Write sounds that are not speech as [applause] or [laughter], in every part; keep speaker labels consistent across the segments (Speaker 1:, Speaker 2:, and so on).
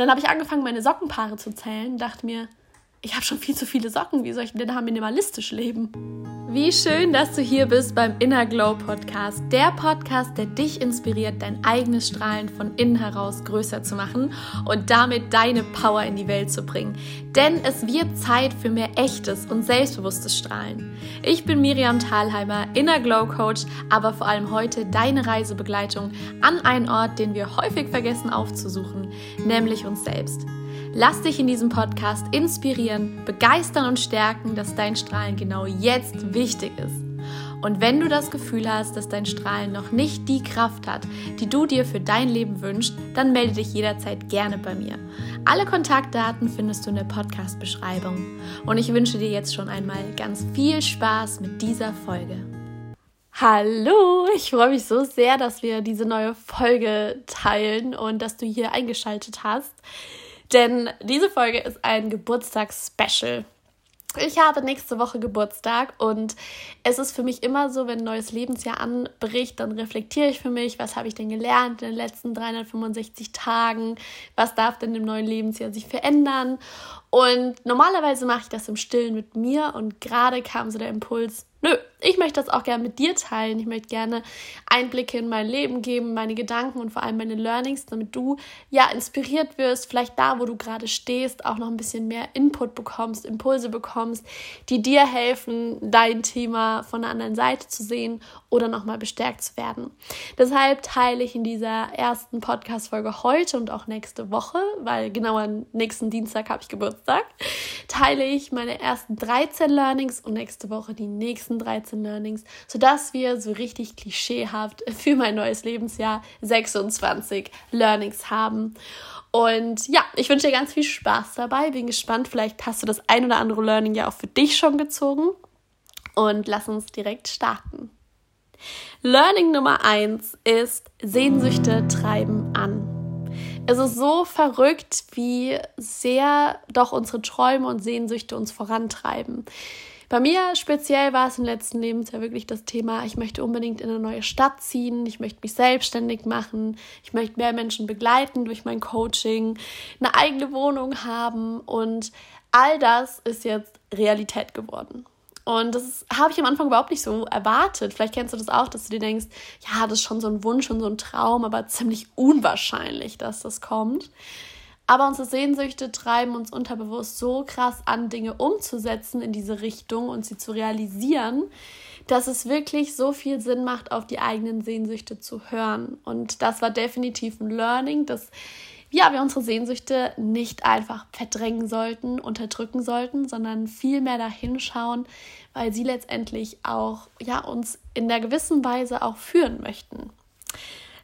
Speaker 1: Und dann habe ich angefangen, meine Sockenpaare zu zählen dachte mir, ich habe schon viel zu viele Socken. Wie soll ich denn da minimalistisch leben? Wie schön, dass du hier bist beim Inner Glow Podcast. Der Podcast, der dich inspiriert, dein eigenes Strahlen von innen heraus größer zu machen und damit deine Power in die Welt zu bringen. Denn es wird Zeit für mehr echtes und selbstbewusstes Strahlen. Ich bin Miriam Thalheimer, Inner Glow Coach, aber vor allem heute deine Reisebegleitung an einen Ort, den wir häufig vergessen aufzusuchen, nämlich uns selbst. Lass dich in diesem Podcast inspirieren, begeistern und stärken, dass dein Strahlen genau jetzt wichtig ist. Und wenn du das Gefühl hast, dass dein Strahlen noch nicht die Kraft hat, die du dir für dein Leben wünschst, dann melde dich jederzeit gerne bei mir. Alle Kontaktdaten findest du in der Podcast-Beschreibung. Und ich wünsche dir jetzt schon einmal ganz viel Spaß mit dieser Folge. Hallo, ich freue mich so sehr, dass wir diese neue Folge teilen und dass du hier eingeschaltet hast. Denn diese Folge ist ein Geburtstagsspecial. Ich habe nächste Woche Geburtstag und es ist für mich immer so, wenn ein neues Lebensjahr anbricht, dann reflektiere ich für mich, was habe ich denn gelernt in den letzten 365 Tagen, was darf denn im neuen Lebensjahr sich verändern. Und normalerweise mache ich das im Stillen mit mir und gerade kam so der Impuls, nö, ich möchte das auch gerne mit dir teilen. Ich möchte gerne Einblicke in mein Leben geben, meine Gedanken und vor allem meine Learnings, damit du ja inspiriert wirst, vielleicht da, wo du gerade stehst, auch noch ein bisschen mehr Input bekommst, Impulse bekommst, die dir helfen, dein Thema von der anderen Seite zu sehen oder nochmal bestärkt zu werden. Deshalb teile ich in dieser ersten Podcast-Folge heute und auch nächste Woche, weil genau am nächsten Dienstag habe ich Geburtstag, teile ich meine ersten 13 Learnings und nächste Woche die nächsten 13 13 Learnings, sodass wir so richtig klischeehaft für mein neues Lebensjahr 26 Learnings haben. Und ja, ich wünsche dir ganz viel Spaß dabei. Bin gespannt, vielleicht hast du das ein oder andere Learning ja auch für dich schon gezogen. Und lass uns direkt starten. Learning Nummer 1 ist Sehnsüchte treiben an. Es ist so verrückt, wie sehr doch unsere Träume und Sehnsüchte uns vorantreiben. Bei mir speziell war es im letzten Lebensjahr wirklich das Thema, ich möchte unbedingt in eine neue Stadt ziehen, ich möchte mich selbstständig machen, ich möchte mehr Menschen begleiten durch mein Coaching, eine eigene Wohnung haben und all das ist jetzt Realität geworden. Und das habe ich am Anfang überhaupt nicht so erwartet. Vielleicht kennst du das auch, dass du dir denkst, ja, das ist schon so ein Wunsch und so ein Traum, aber ziemlich unwahrscheinlich, dass das kommt. Aber unsere Sehnsüchte treiben uns unterbewusst so krass an, Dinge umzusetzen in diese Richtung und sie zu realisieren, dass es wirklich so viel Sinn macht, auf die eigenen Sehnsüchte zu hören. Und das war definitiv ein Learning, dass ja, wir unsere Sehnsüchte nicht einfach verdrängen sollten, unterdrücken sollten, sondern viel mehr dahin weil sie letztendlich auch ja, uns in einer gewissen Weise auch führen möchten.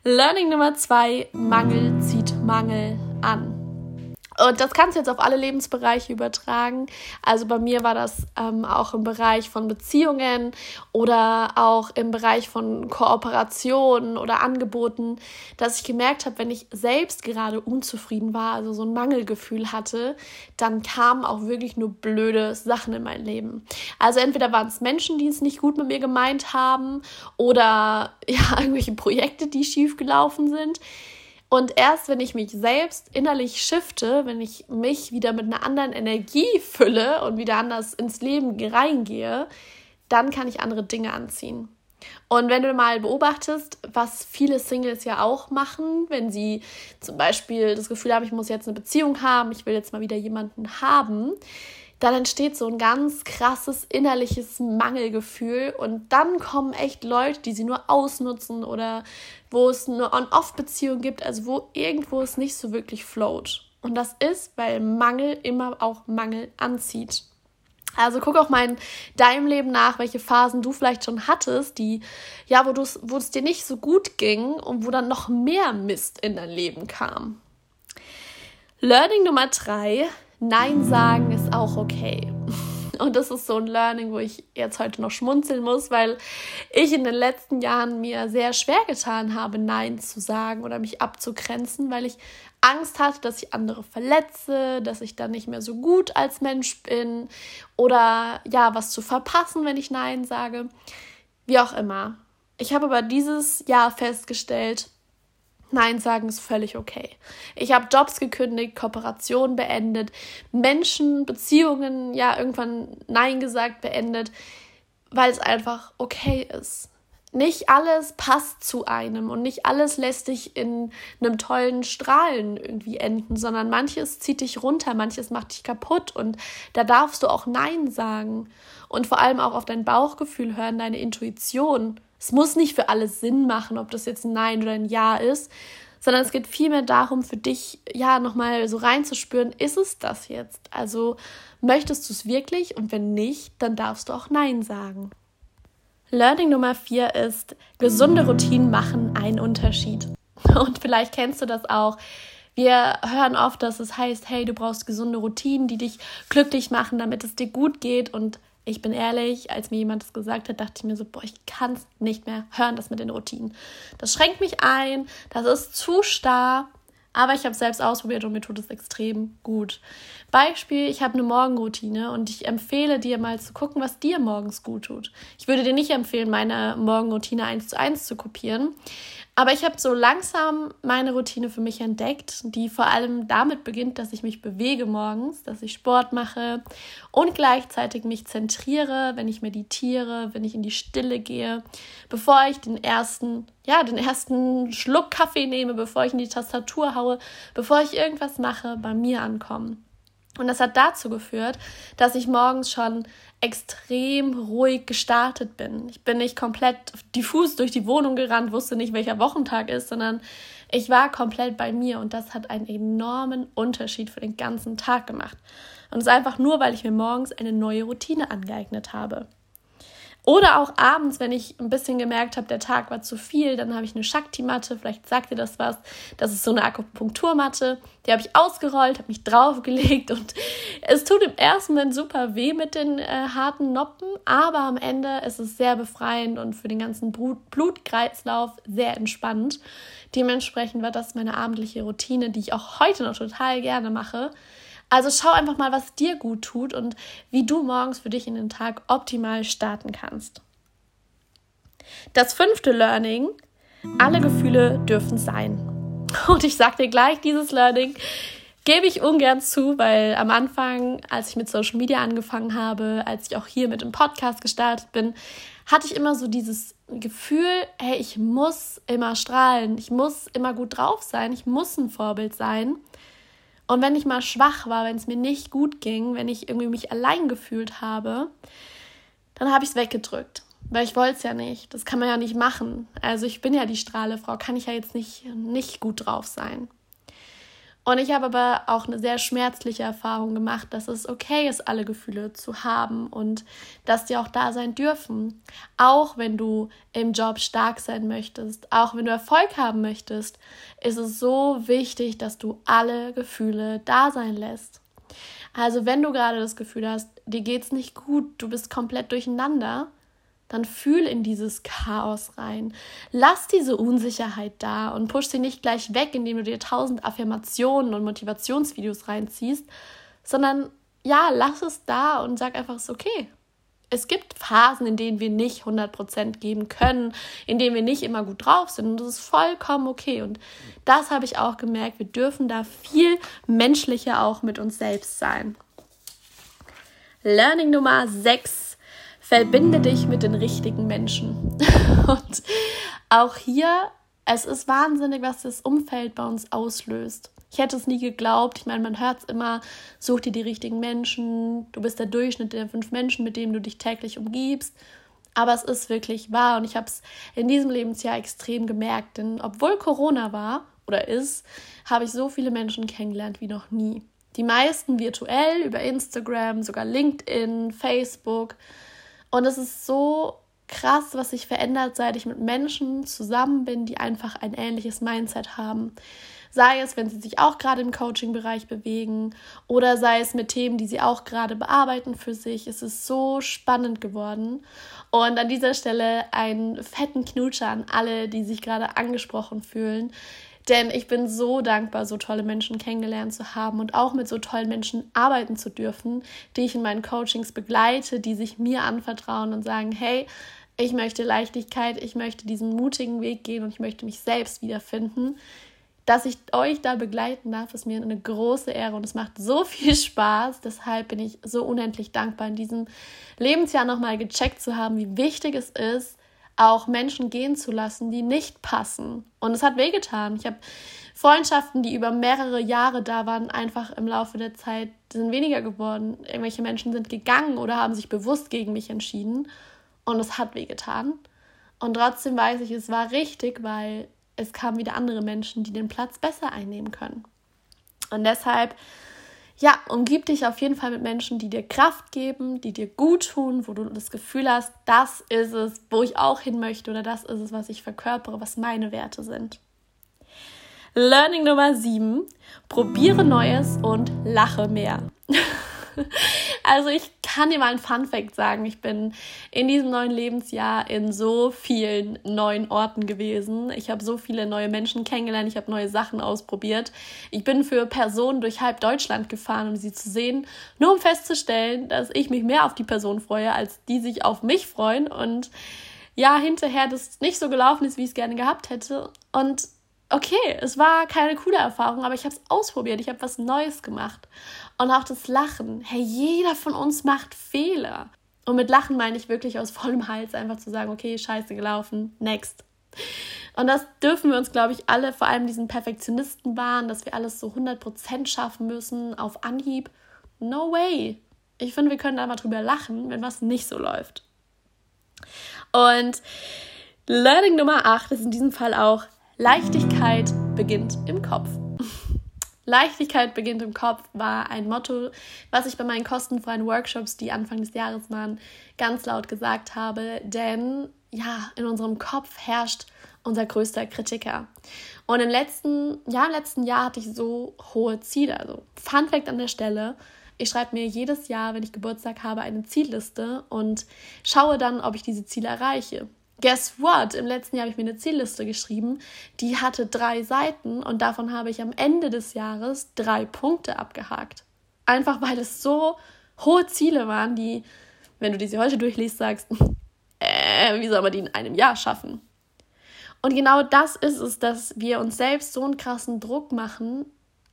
Speaker 1: Learning Nummer zwei: Mangel zieht Mangel an. Und das kannst du jetzt auf alle Lebensbereiche übertragen. Also bei mir war das ähm, auch im Bereich von Beziehungen oder auch im Bereich von Kooperationen oder Angeboten, dass ich gemerkt habe, wenn ich selbst gerade unzufrieden war, also so ein Mangelgefühl hatte, dann kamen auch wirklich nur blöde Sachen in mein Leben. Also entweder waren es Menschen, die es nicht gut mit mir gemeint haben oder [laughs] ja, irgendwelche Projekte, die schief gelaufen sind. Und erst wenn ich mich selbst innerlich shifte, wenn ich mich wieder mit einer anderen Energie fülle und wieder anders ins Leben reingehe, dann kann ich andere Dinge anziehen. Und wenn du mal beobachtest, was viele Singles ja auch machen, wenn sie zum Beispiel das Gefühl haben, ich muss jetzt eine Beziehung haben, ich will jetzt mal wieder jemanden haben, dann entsteht so ein ganz krasses innerliches Mangelgefühl und dann kommen echt Leute, die sie nur ausnutzen oder wo es eine On-Off-Beziehung gibt, also wo irgendwo es nicht so wirklich float. Und das ist, weil Mangel immer auch Mangel anzieht. Also guck auch mal in deinem Leben nach, welche Phasen du vielleicht schon hattest, die, ja, wo, wo es dir nicht so gut ging und wo dann noch mehr Mist in dein Leben kam. Learning Nummer drei, Nein sagen ist auch okay. [laughs] Und das ist so ein Learning, wo ich jetzt heute noch schmunzeln muss, weil ich in den letzten Jahren mir sehr schwer getan habe, Nein zu sagen oder mich abzugrenzen, weil ich Angst hatte, dass ich andere verletze, dass ich dann nicht mehr so gut als Mensch bin oder ja, was zu verpassen, wenn ich Nein sage. Wie auch immer. Ich habe aber dieses Jahr festgestellt, Nein sagen ist völlig okay. Ich habe Jobs gekündigt, Kooperationen beendet, Menschen, Beziehungen, ja, irgendwann Nein gesagt, beendet, weil es einfach okay ist. Nicht alles passt zu einem und nicht alles lässt dich in einem tollen Strahlen irgendwie enden, sondern manches zieht dich runter, manches macht dich kaputt und da darfst du auch Nein sagen und vor allem auch auf dein Bauchgefühl hören, deine Intuition. Es muss nicht für alles Sinn machen, ob das jetzt ein Nein oder ein Ja ist, sondern es geht vielmehr darum, für dich ja nochmal so reinzuspüren, ist es das jetzt? Also möchtest du es wirklich und wenn nicht, dann darfst du auch Nein sagen. Learning Nummer vier ist, gesunde Routinen machen einen Unterschied. [laughs] Und vielleicht kennst du das auch. Wir hören oft, dass es heißt, hey, du brauchst gesunde Routinen, die dich glücklich machen, damit es dir gut geht. Und ich bin ehrlich, als mir jemand das gesagt hat, dachte ich mir so, boah, ich kann es nicht mehr hören, das mit den Routinen. Das schränkt mich ein, das ist zu starr, aber ich habe es selbst ausprobiert und mir tut es extrem gut. Beispiel, ich habe eine Morgenroutine und ich empfehle dir mal zu gucken, was dir morgens gut tut. Ich würde dir nicht empfehlen, meine Morgenroutine eins zu eins zu kopieren, aber ich habe so langsam meine Routine für mich entdeckt, die vor allem damit beginnt, dass ich mich bewege morgens, dass ich Sport mache und gleichzeitig mich zentriere, wenn ich meditiere, wenn ich in die Stille gehe, bevor ich den ersten, ja, den ersten Schluck Kaffee nehme, bevor ich in die Tastatur haue, bevor ich irgendwas mache, bei mir ankommen. Und das hat dazu geführt, dass ich morgens schon extrem ruhig gestartet bin. Ich bin nicht komplett diffus durch die Wohnung gerannt, wusste nicht, welcher Wochentag ist, sondern ich war komplett bei mir und das hat einen enormen Unterschied für den ganzen Tag gemacht. Und es ist einfach nur, weil ich mir morgens eine neue Routine angeeignet habe. Oder auch abends, wenn ich ein bisschen gemerkt habe, der Tag war zu viel, dann habe ich eine Shakti-Matte, vielleicht sagt ihr das was. Das ist so eine Akupunkturmatte. Die habe ich ausgerollt, habe mich draufgelegt und [laughs] es tut im ersten Moment super weh mit den äh, harten Noppen, aber am Ende ist es sehr befreiend und für den ganzen Blutkreislauf sehr entspannt. Dementsprechend war das meine abendliche Routine, die ich auch heute noch total gerne mache. Also schau einfach mal, was dir gut tut und wie du morgens für dich in den Tag optimal starten kannst. Das fünfte Learning, alle Gefühle dürfen sein. [laughs] Und ich sag dir gleich, dieses Learning gebe ich ungern zu, weil am Anfang, als ich mit Social Media angefangen habe, als ich auch hier mit dem Podcast gestartet bin, hatte ich immer so dieses Gefühl, hey, ich muss immer strahlen, ich muss immer gut drauf sein, ich muss ein Vorbild sein. Und wenn ich mal schwach war, wenn es mir nicht gut ging, wenn ich irgendwie mich allein gefühlt habe, dann habe ich es weggedrückt. Weil ich wollte es ja nicht. Das kann man ja nicht machen. Also ich bin ja die Strahlefrau, kann ich ja jetzt nicht, nicht gut drauf sein. Und ich habe aber auch eine sehr schmerzliche Erfahrung gemacht, dass es okay ist, alle Gefühle zu haben und dass die auch da sein dürfen. Auch wenn du im Job stark sein möchtest, auch wenn du Erfolg haben möchtest, ist es so wichtig, dass du alle Gefühle da sein lässt. Also wenn du gerade das Gefühl hast, dir geht's nicht gut, du bist komplett durcheinander, dann fühl in dieses Chaos rein. Lass diese Unsicherheit da und push sie nicht gleich weg, indem du dir tausend Affirmationen und Motivationsvideos reinziehst, sondern ja, lass es da und sag einfach, es ist okay. Es gibt Phasen, in denen wir nicht 100% geben können, in denen wir nicht immer gut drauf sind und das ist vollkommen okay. Und das habe ich auch gemerkt, wir dürfen da viel menschlicher auch mit uns selbst sein. Learning Nummer 6 verbinde dich mit den richtigen Menschen. [laughs] Und auch hier, es ist wahnsinnig, was das Umfeld bei uns auslöst. Ich hätte es nie geglaubt. Ich meine, man hört es immer, such dir die richtigen Menschen, du bist der Durchschnitt der fünf Menschen, mit denen du dich täglich umgibst. Aber es ist wirklich wahr und ich habe es in diesem Lebensjahr extrem gemerkt, denn obwohl Corona war oder ist, habe ich so viele Menschen kennengelernt wie noch nie. Die meisten virtuell über Instagram, sogar LinkedIn, Facebook. Und es ist so krass, was sich verändert, seit ich mit Menschen zusammen bin, die einfach ein ähnliches Mindset haben. Sei es, wenn sie sich auch gerade im Coaching-Bereich bewegen oder sei es mit Themen, die sie auch gerade bearbeiten für sich. Es ist so spannend geworden. Und an dieser Stelle einen fetten Knutscher an alle, die sich gerade angesprochen fühlen. Denn ich bin so dankbar, so tolle Menschen kennengelernt zu haben und auch mit so tollen Menschen arbeiten zu dürfen, die ich in meinen Coachings begleite, die sich mir anvertrauen und sagen, hey, Ich möchte Leichtigkeit, ich möchte diesen mutigen Weg gehen und ich möchte mich selbst wiederfinden. Dass ich euch da begleiten darf, ist mir eine große Ehre und es macht so [laughs] viel Spaß. Deshalb bin ich so unendlich dankbar, in diesem Lebensjahr nochmal gecheckt zu haben, wie wichtig es ist, auch Menschen gehen zu lassen, die nicht passen. Und es hat wehgetan. Ich habe Freundschaften, die über mehrere Jahre da waren, einfach im Laufe der Zeit sind weniger geworden. Irgendwelche Menschen sind gegangen oder haben sich bewusst gegen mich entschieden. Und es hat wehgetan. Und trotzdem weiß ich, es war richtig, weil es kamen wieder andere Menschen, die den Platz besser einnehmen können. Und deshalb, ja, umgib dich auf jeden Fall mit Menschen, die dir Kraft geben, die dir gut tun, wo du das Gefühl hast, das ist es, wo ich auch hin möchte oder das ist es, was ich verkörpere, was meine Werte sind. Learning Nummer 7. Probiere Neues und lache mehr. [laughs] [laughs] Also ich kann dir mal ein Fun Fact sagen. Ich bin in diesem neuen Lebensjahr in so vielen neuen Orten gewesen. Ich habe so viele neue Menschen kennengelernt. Ich habe neue Sachen ausprobiert. Ich bin für Personen durch halb Deutschland gefahren, um sie zu sehen, nur um festzustellen, dass ich mich mehr auf die Person freue, als die sich auf mich freuen. Und ja, hinterher das nicht so gelaufen ist, wie ich es gerne gehabt hätte. Und okay, es war keine coole Erfahrung, aber ich habe es ausprobiert, ich habe was Neues gemacht. Und auch das Lachen. Hey, jeder von uns macht Fehler. Und mit Lachen meine ich wirklich aus vollem Hals einfach zu sagen, okay, scheiße gelaufen, next. Und das dürfen wir uns, glaube ich, alle, vor allem diesen Perfektionisten wahren, dass wir alles so 100% schaffen müssen auf Anhieb. No way. Ich finde, wir können da mal drüber lachen, wenn was nicht so läuft. Und Learning Nummer 8 ist in diesem Fall auch, Leichtigkeit beginnt im Kopf. Leichtigkeit beginnt im Kopf war ein Motto, was ich bei meinen kostenfreien Workshops, die Anfang des Jahres waren, ganz laut gesagt habe. Denn ja, in unserem Kopf herrscht unser größter Kritiker. Und im letzten, ja, im letzten Jahr hatte ich so hohe Ziele. Also Fun Fact an der Stelle. Ich schreibe mir jedes Jahr, wenn ich Geburtstag habe, eine Zielliste und schaue dann, ob ich diese Ziele erreiche. Guess what? Im letzten Jahr habe ich mir eine Zielliste geschrieben, die hatte drei Seiten und davon habe ich am Ende des Jahres drei Punkte abgehakt. Einfach weil es so hohe Ziele waren, die, wenn du diese heute durchliest, sagst, [laughs] äh, wie soll man die in einem Jahr schaffen? Und genau das ist es, dass wir uns selbst so einen krassen Druck machen,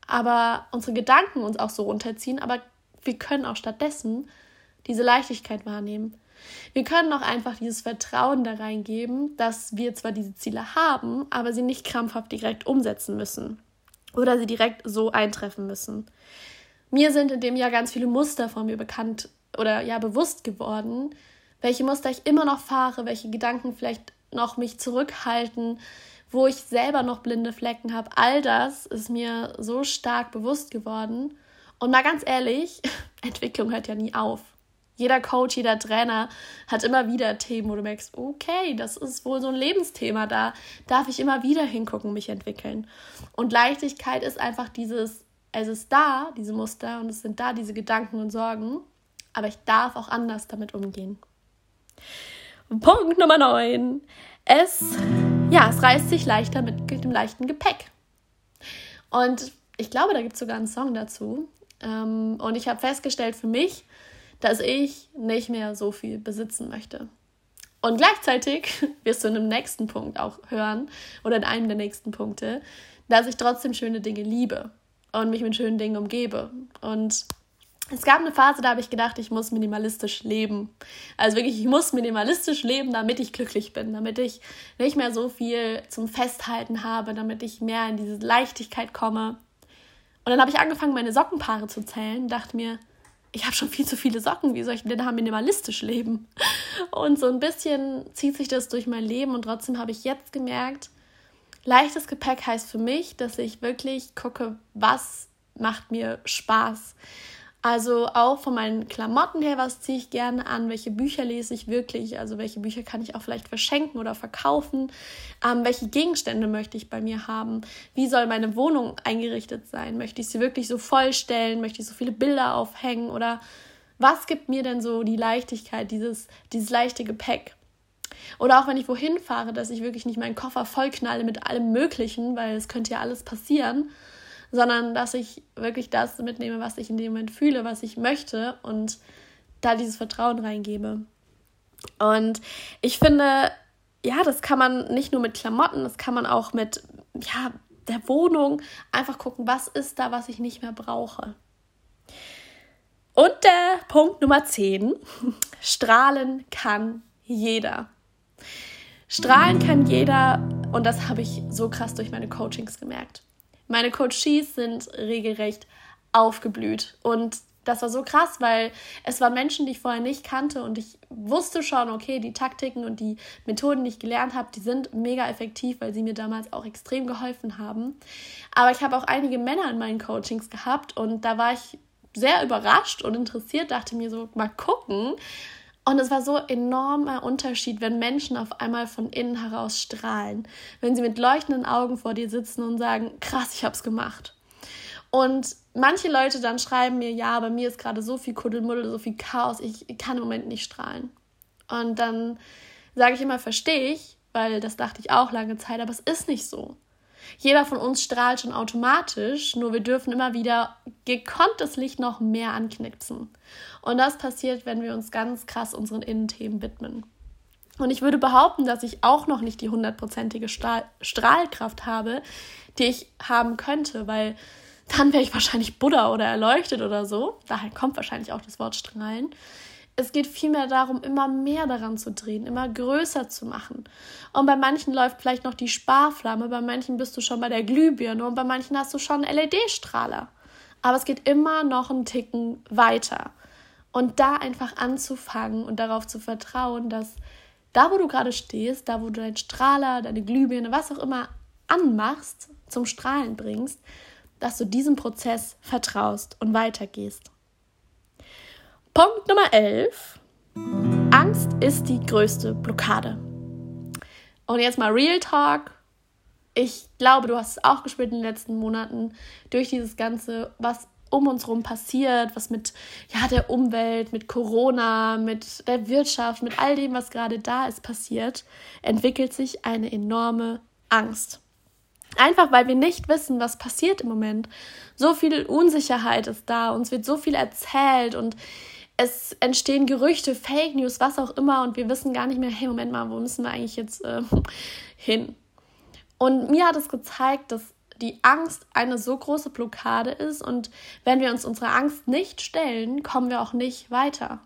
Speaker 1: aber unsere Gedanken uns auch so runterziehen, aber wir können auch stattdessen diese Leichtigkeit wahrnehmen. Wir können auch einfach dieses Vertrauen da reingeben, dass wir zwar diese Ziele haben, aber sie nicht krampfhaft direkt umsetzen müssen oder sie direkt so eintreffen müssen. Mir sind in dem Jahr ganz viele Muster von mir bekannt oder ja bewusst geworden, welche Muster ich immer noch fahre, welche Gedanken vielleicht noch mich zurückhalten, wo ich selber noch blinde Flecken habe. All das ist mir so stark bewusst geworden. Und mal ganz ehrlich, [laughs] Entwicklung hört ja nie auf. Jeder Coach, jeder Trainer hat immer wieder Themen, wo du merkst, okay, das ist wohl so ein Lebensthema, da darf ich immer wieder hingucken, mich entwickeln. Und Leichtigkeit ist einfach dieses, es ist da, diese Muster, und es sind da diese Gedanken und Sorgen, aber ich darf auch anders damit umgehen. Punkt Nummer 9. Es, ja, es reißt sich leichter mit dem leichten Gepäck. Und ich glaube, da gibt es sogar einen Song dazu. Ähm, und ich habe festgestellt für mich, dass ich nicht mehr so viel besitzen möchte. Und gleichzeitig [laughs] wirst du in dem nächsten Punkt auch hören oder in einem der nächsten Punkte, dass ich trotzdem schöne Dinge liebe und mich mit schönen Dingen umgebe. Und es gab eine Phase, da habe ich gedacht, ich muss minimalistisch leben. Also wirklich, ich muss minimalistisch leben, damit ich glücklich bin, damit ich nicht mehr so viel zum Festhalten habe, damit ich mehr in diese Leichtigkeit komme. Und dann habe ich angefangen, meine Sockenpaare zu zählen, dachte mir, ich habe schon viel zu viele Socken, wie soll ich denn da minimalistisch leben? Und so ein bisschen zieht sich das durch mein Leben und trotzdem habe ich jetzt gemerkt, leichtes Gepäck heißt für mich, dass ich wirklich gucke, was macht mir Spaß. Also auch von meinen Klamotten her, was ziehe ich gerne an, welche Bücher lese ich wirklich, also welche Bücher kann ich auch vielleicht verschenken oder verkaufen, ähm, welche Gegenstände möchte ich bei mir haben, wie soll meine Wohnung eingerichtet sein, möchte ich sie wirklich so vollstellen, möchte ich so viele Bilder aufhängen? Oder was gibt mir denn so die Leichtigkeit, dieses, dieses leichte Gepäck? Oder auch wenn ich wohin fahre, dass ich wirklich nicht meinen Koffer vollknalle mit allem Möglichen, weil es könnte ja alles passieren, sondern dass ich wirklich das mitnehme, was ich in dem Moment fühle, was ich möchte und da dieses Vertrauen reingebe. Und ich finde, ja, das kann man nicht nur mit Klamotten, das kann man auch mit, ja, der Wohnung einfach gucken, was ist da, was ich nicht mehr brauche. Und der Punkt Nummer 10. [laughs] Strahlen kann jeder. Strahlen kann jeder und das habe ich so krass durch meine Coachings gemerkt. Meine Coaches sind regelrecht aufgeblüht und das war so krass, weil es waren Menschen, die ich vorher nicht kannte und ich wusste schon, okay, die Taktiken und die Methoden, die ich gelernt habe, die sind mega effektiv, weil sie mir damals auch extrem geholfen haben. Aber ich habe auch einige Männer in meinen Coachings gehabt und da war ich sehr überrascht und interessiert, dachte mir so, mal gucken. Und es war so enormer Unterschied, wenn Menschen auf einmal von innen heraus strahlen, wenn sie mit leuchtenden Augen vor dir sitzen und sagen, krass, ich hab's gemacht. Und manche Leute dann schreiben mir, ja, bei mir ist gerade so viel Kuddelmuddel, so viel Chaos, ich, kann im Moment nicht strahlen. Und dann sage ich immer, verstehe ich, weil das dachte ich auch lange Zeit, aber es ist nicht so. Jeder von uns strahlt schon automatisch, nur wir dürfen immer wieder gekonntes Licht noch mehr anknipsen. Und das passiert, wenn wir uns ganz krass unseren Innenthemen widmen. Und ich würde behaupten, dass ich auch noch nicht die hundertprozentige Strahlkraft habe, die ich haben könnte, weil dann wäre ich wahrscheinlich Buddha oder erleuchtet oder so. Daher kommt wahrscheinlich auch das Wort strahlen. Es geht vielmehr darum, immer mehr daran zu drehen, immer größer zu machen. Und bei manchen läuft vielleicht noch die Sparflamme, bei manchen bist du schon bei der Glühbirne und bei manchen hast du schon einen LED-Strahler. Aber es geht immer noch einen Ticken weiter. Und da einfach anzufangen und darauf zu vertrauen, dass da, wo du gerade stehst, da, wo du deinen Strahler, deine Glühbirne, was auch immer anmachst, zum Strahlen bringst, dass du diesem Prozess vertraust und weitergehst. Punkt Nummer 11. Angst ist die größte Blockade. Und jetzt mal Real Talk. Ich glaube, du hast es auch gespürt in den letzten Monaten durch dieses Ganze, was um uns herum passiert, was mit ja, der Umwelt, mit Corona, mit der Wirtschaft, mit all dem, was gerade da ist, passiert, entwickelt sich eine enorme Angst. Einfach weil wir nicht wissen, was passiert im Moment. So viel Unsicherheit ist da, uns wird so viel erzählt und es entstehen Gerüchte, Fake News, was auch immer und wir wissen gar nicht mehr, hey, Moment mal, wo müssen wir eigentlich jetzt äh, [laughs] hin? Und mir hat es gezeigt, dass die Angst eine so große Blockade ist und wenn wir uns unserer Angst nicht stellen, kommen wir auch nicht weiter.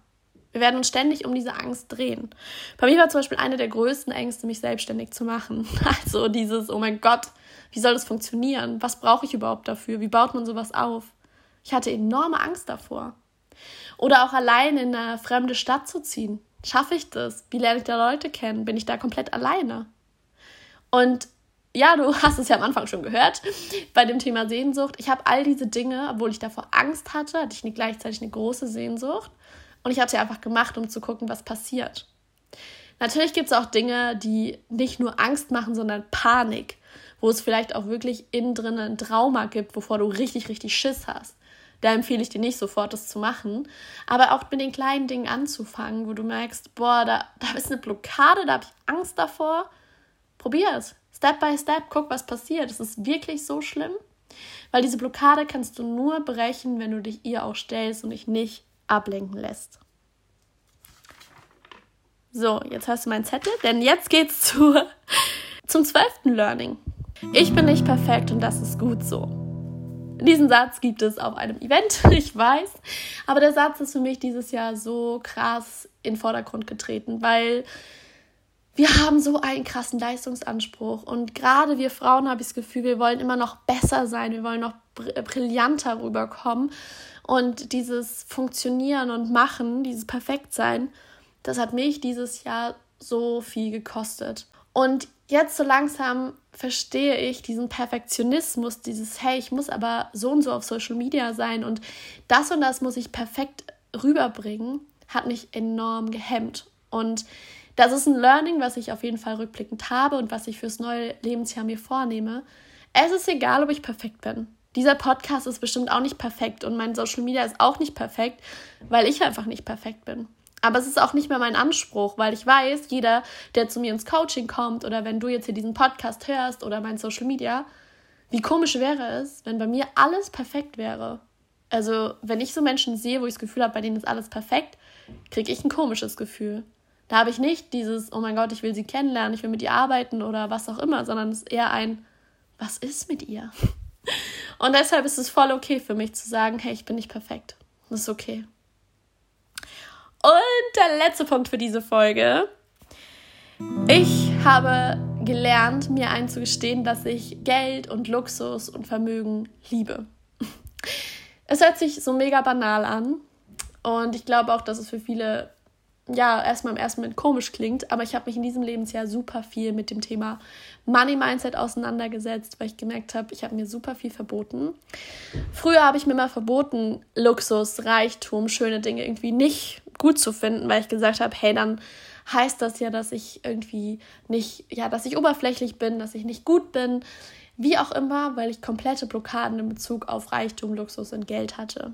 Speaker 1: Wir werden uns ständig um diese Angst drehen. Bei mir war zum Beispiel eine der größten Ängste, mich selbstständig zu machen. [laughs] Also dieses, oh mein Gott, wie soll das funktionieren? Was brauche ich überhaupt dafür? Wie baut man sowas auf? Ich hatte enorme Angst davor. Oder auch allein in eine fremde Stadt zu ziehen. Schaffe ich das? Wie lerne ich da Leute kennen? Bin ich da komplett alleine? Und ja, du [laughs] hast es ja am Anfang schon gehört bei dem Thema Sehnsucht. Ich habe all diese Dinge, obwohl ich davor Angst hatte, hatte ich eine, gleichzeitig eine große Sehnsucht. Und ich habe sie einfach gemacht, um zu gucken, was passiert. Natürlich gibt es auch Dinge, die nicht nur Angst machen, sondern Panik wo es vielleicht auch wirklich innen drin ein Trauma gibt, wovor du richtig, richtig Schiss hast. Da empfehle ich dir nicht sofort, das zu machen. Aber auch mit den kleinen Dingen anzufangen, wo du merkst, boah, da, da ist eine Blockade, da habe ich Angst davor. Probier es. Step by Step, guck, was passiert. Es ist wirklich so schlimm. Weil diese Blockade kannst du nur brechen, wenn du dich ihr auch stellst und dich nicht ablenken lässt. So, jetzt hast du meinen Zettel, denn jetzt geht's zu, [laughs] zum zwölften Learning. Ich bin nicht perfekt und das ist gut so. Diesen Satz gibt es auf einem Event, [laughs] ich weiß. Aber der Satz ist für mich dieses Jahr so krass in den Vordergrund getreten, weil wir haben so einen krassen Leistungsanspruch. Und gerade wir Frauen habe ich das Gefühl, wir wollen immer noch besser sein, wir wollen noch brillanter rüberkommen. Und dieses Funktionieren und Machen, dieses Perfektsein, das hat mich dieses Jahr so viel gekostet. Und jetzt so langsam verstehe ich diesen Perfektionismus, dieses, hey, ich muss aber so und so auf Social Media sein und das und das muss ich perfekt rüberbringen, hat mich enorm gehemmt. Und das ist ein Learning, was ich auf jeden Fall rückblickend habe und was ich fürs neue Lebensjahr mir vornehme. Es ist egal, ob ich perfekt bin. Dieser Podcast ist bestimmt auch nicht perfekt und mein Social Media ist auch nicht perfekt, weil ich einfach nicht perfekt bin. Aber es ist auch nicht mehr mein Anspruch, weil ich weiß, jeder, der zu mir ins Coaching kommt oder wenn du jetzt hier diesen Podcast hörst oder mein Social Media, wie komisch wäre es, wenn bei mir alles perfekt wäre. Also, wenn ich so Menschen sehe, wo ich das Gefühl habe, bei denen ist alles perfekt, kriege ich ein komisches Gefühl. Da habe ich nicht dieses, oh mein Gott, ich will sie kennenlernen, ich will mit ihr arbeiten oder was auch immer, sondern es ist eher ein, was ist mit ihr? [laughs] Und deshalb ist es voll okay für mich zu sagen, hey, ich bin nicht perfekt. Das ist okay. Und der letzte Punkt für diese Folge. Ich habe gelernt, mir einzugestehen, dass ich Geld und Luxus und Vermögen liebe. [laughs] Es hört sich so mega banal an und ich glaube auch, dass es für viele ja erstmal im ersten Moment komisch klingt, aber ich habe mich in diesem Lebensjahr super viel mit dem Thema Money Mindset auseinandergesetzt, weil ich gemerkt habe, ich habe mir super viel verboten. Früher habe ich mir mal verboten, Luxus, Reichtum, schöne Dinge irgendwie nicht gut zu finden, weil ich gesagt habe, hey, dann heißt das ja, dass ich irgendwie nicht, ja, dass ich oberflächlich bin, dass ich nicht gut bin, wie auch immer, weil ich komplette Blockaden in Bezug auf Reichtum, Luxus und Geld hatte.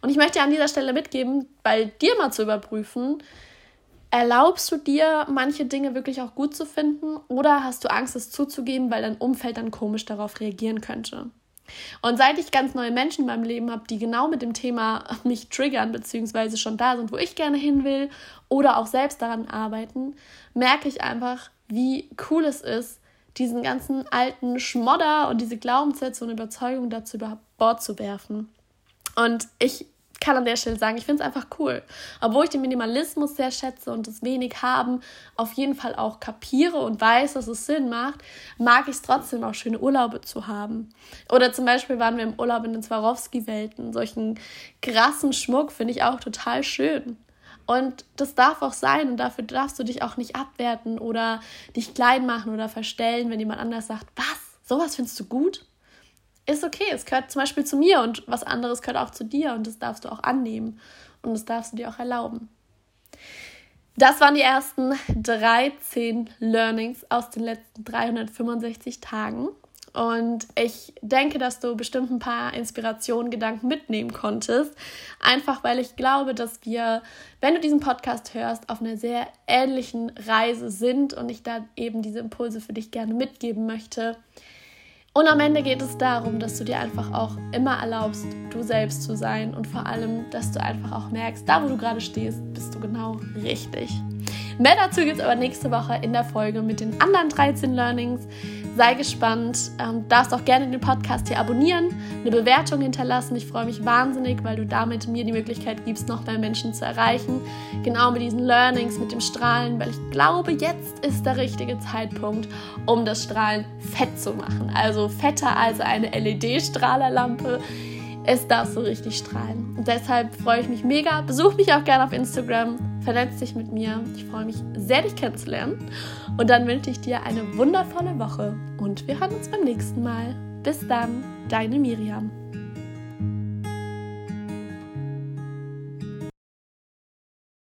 Speaker 1: Und ich möchte an dieser Stelle mitgeben, bei dir mal zu überprüfen, erlaubst du dir, manche Dinge wirklich auch gut zu finden oder hast du Angst, es zuzugeben, weil dein Umfeld dann komisch darauf reagieren könnte? Und seit ich ganz neue Menschen in meinem Leben habe, die genau mit dem Thema [laughs] mich triggern, beziehungsweise schon da sind, wo ich gerne hin will oder auch selbst daran arbeiten, merke ich einfach, wie cool es ist, diesen ganzen alten Schmodder und diese Glaubenssätze und Überzeugungen dazu über Bord zu werfen. Und ich kann an der Stelle sagen, ich finde es einfach cool. Obwohl ich den Minimalismus sehr schätze und das wenig haben auf jeden Fall auch kapiere und weiß, dass es Sinn macht, mag ich es trotzdem auch schöne Urlaube zu haben. Oder zum Beispiel waren wir im Urlaub in den Swarovski-Welten. Solchen krassen Schmuck finde ich auch total schön. Und das darf auch sein und dafür darfst du dich auch nicht abwerten oder dich klein machen oder verstellen, wenn jemand anders sagt, was, sowas findest du gut? Ist okay. Es gehört zum Beispiel zu mir und was anderes gehört auch zu dir und das darfst du auch annehmen und das darfst du dir auch erlauben. Das waren die ersten 13 Learnings aus den letzten 365 Tagen. Und ich denke, dass du bestimmt ein paar Inspirationen, Gedanken mitnehmen konntest. Einfach weil ich glaube, dass wir, wenn du diesen Podcast hörst, auf einer sehr ähnlichen Reise sind und ich da eben diese Impulse für dich gerne mitgeben möchte. Und am Ende geht es darum, dass du dir einfach auch immer erlaubst, du selbst zu sein und vor allem, dass du einfach auch merkst, da wo du gerade stehst, bist du genau richtig. Mehr dazu gibt es aber nächste Woche in der Folge mit den anderen 13 Learnings. Sei gespannt. Ähm, darfst auch gerne den Podcast hier abonnieren, eine Bewertung hinterlassen. Ich freue mich wahnsinnig, weil du damit mir die Möglichkeit gibst, noch mehr Menschen zu erreichen. Genau mit diesen Learnings, mit dem Strahlen, weil ich glaube, jetzt ist der richtige Zeitpunkt, um das Strahlen fett zu machen. Also fetter als eine LED-Strahlerlampe. Es darf so richtig strahlen. Und deshalb freue ich mich mega. Besuch mich auch gerne auf Instagram vernetz dich mit mir. Ich freue mich sehr, dich kennenzulernen. Und dann wünsche ich dir eine wundervolle Woche und wir hören uns beim nächsten Mal. Bis dann, deine Miriam.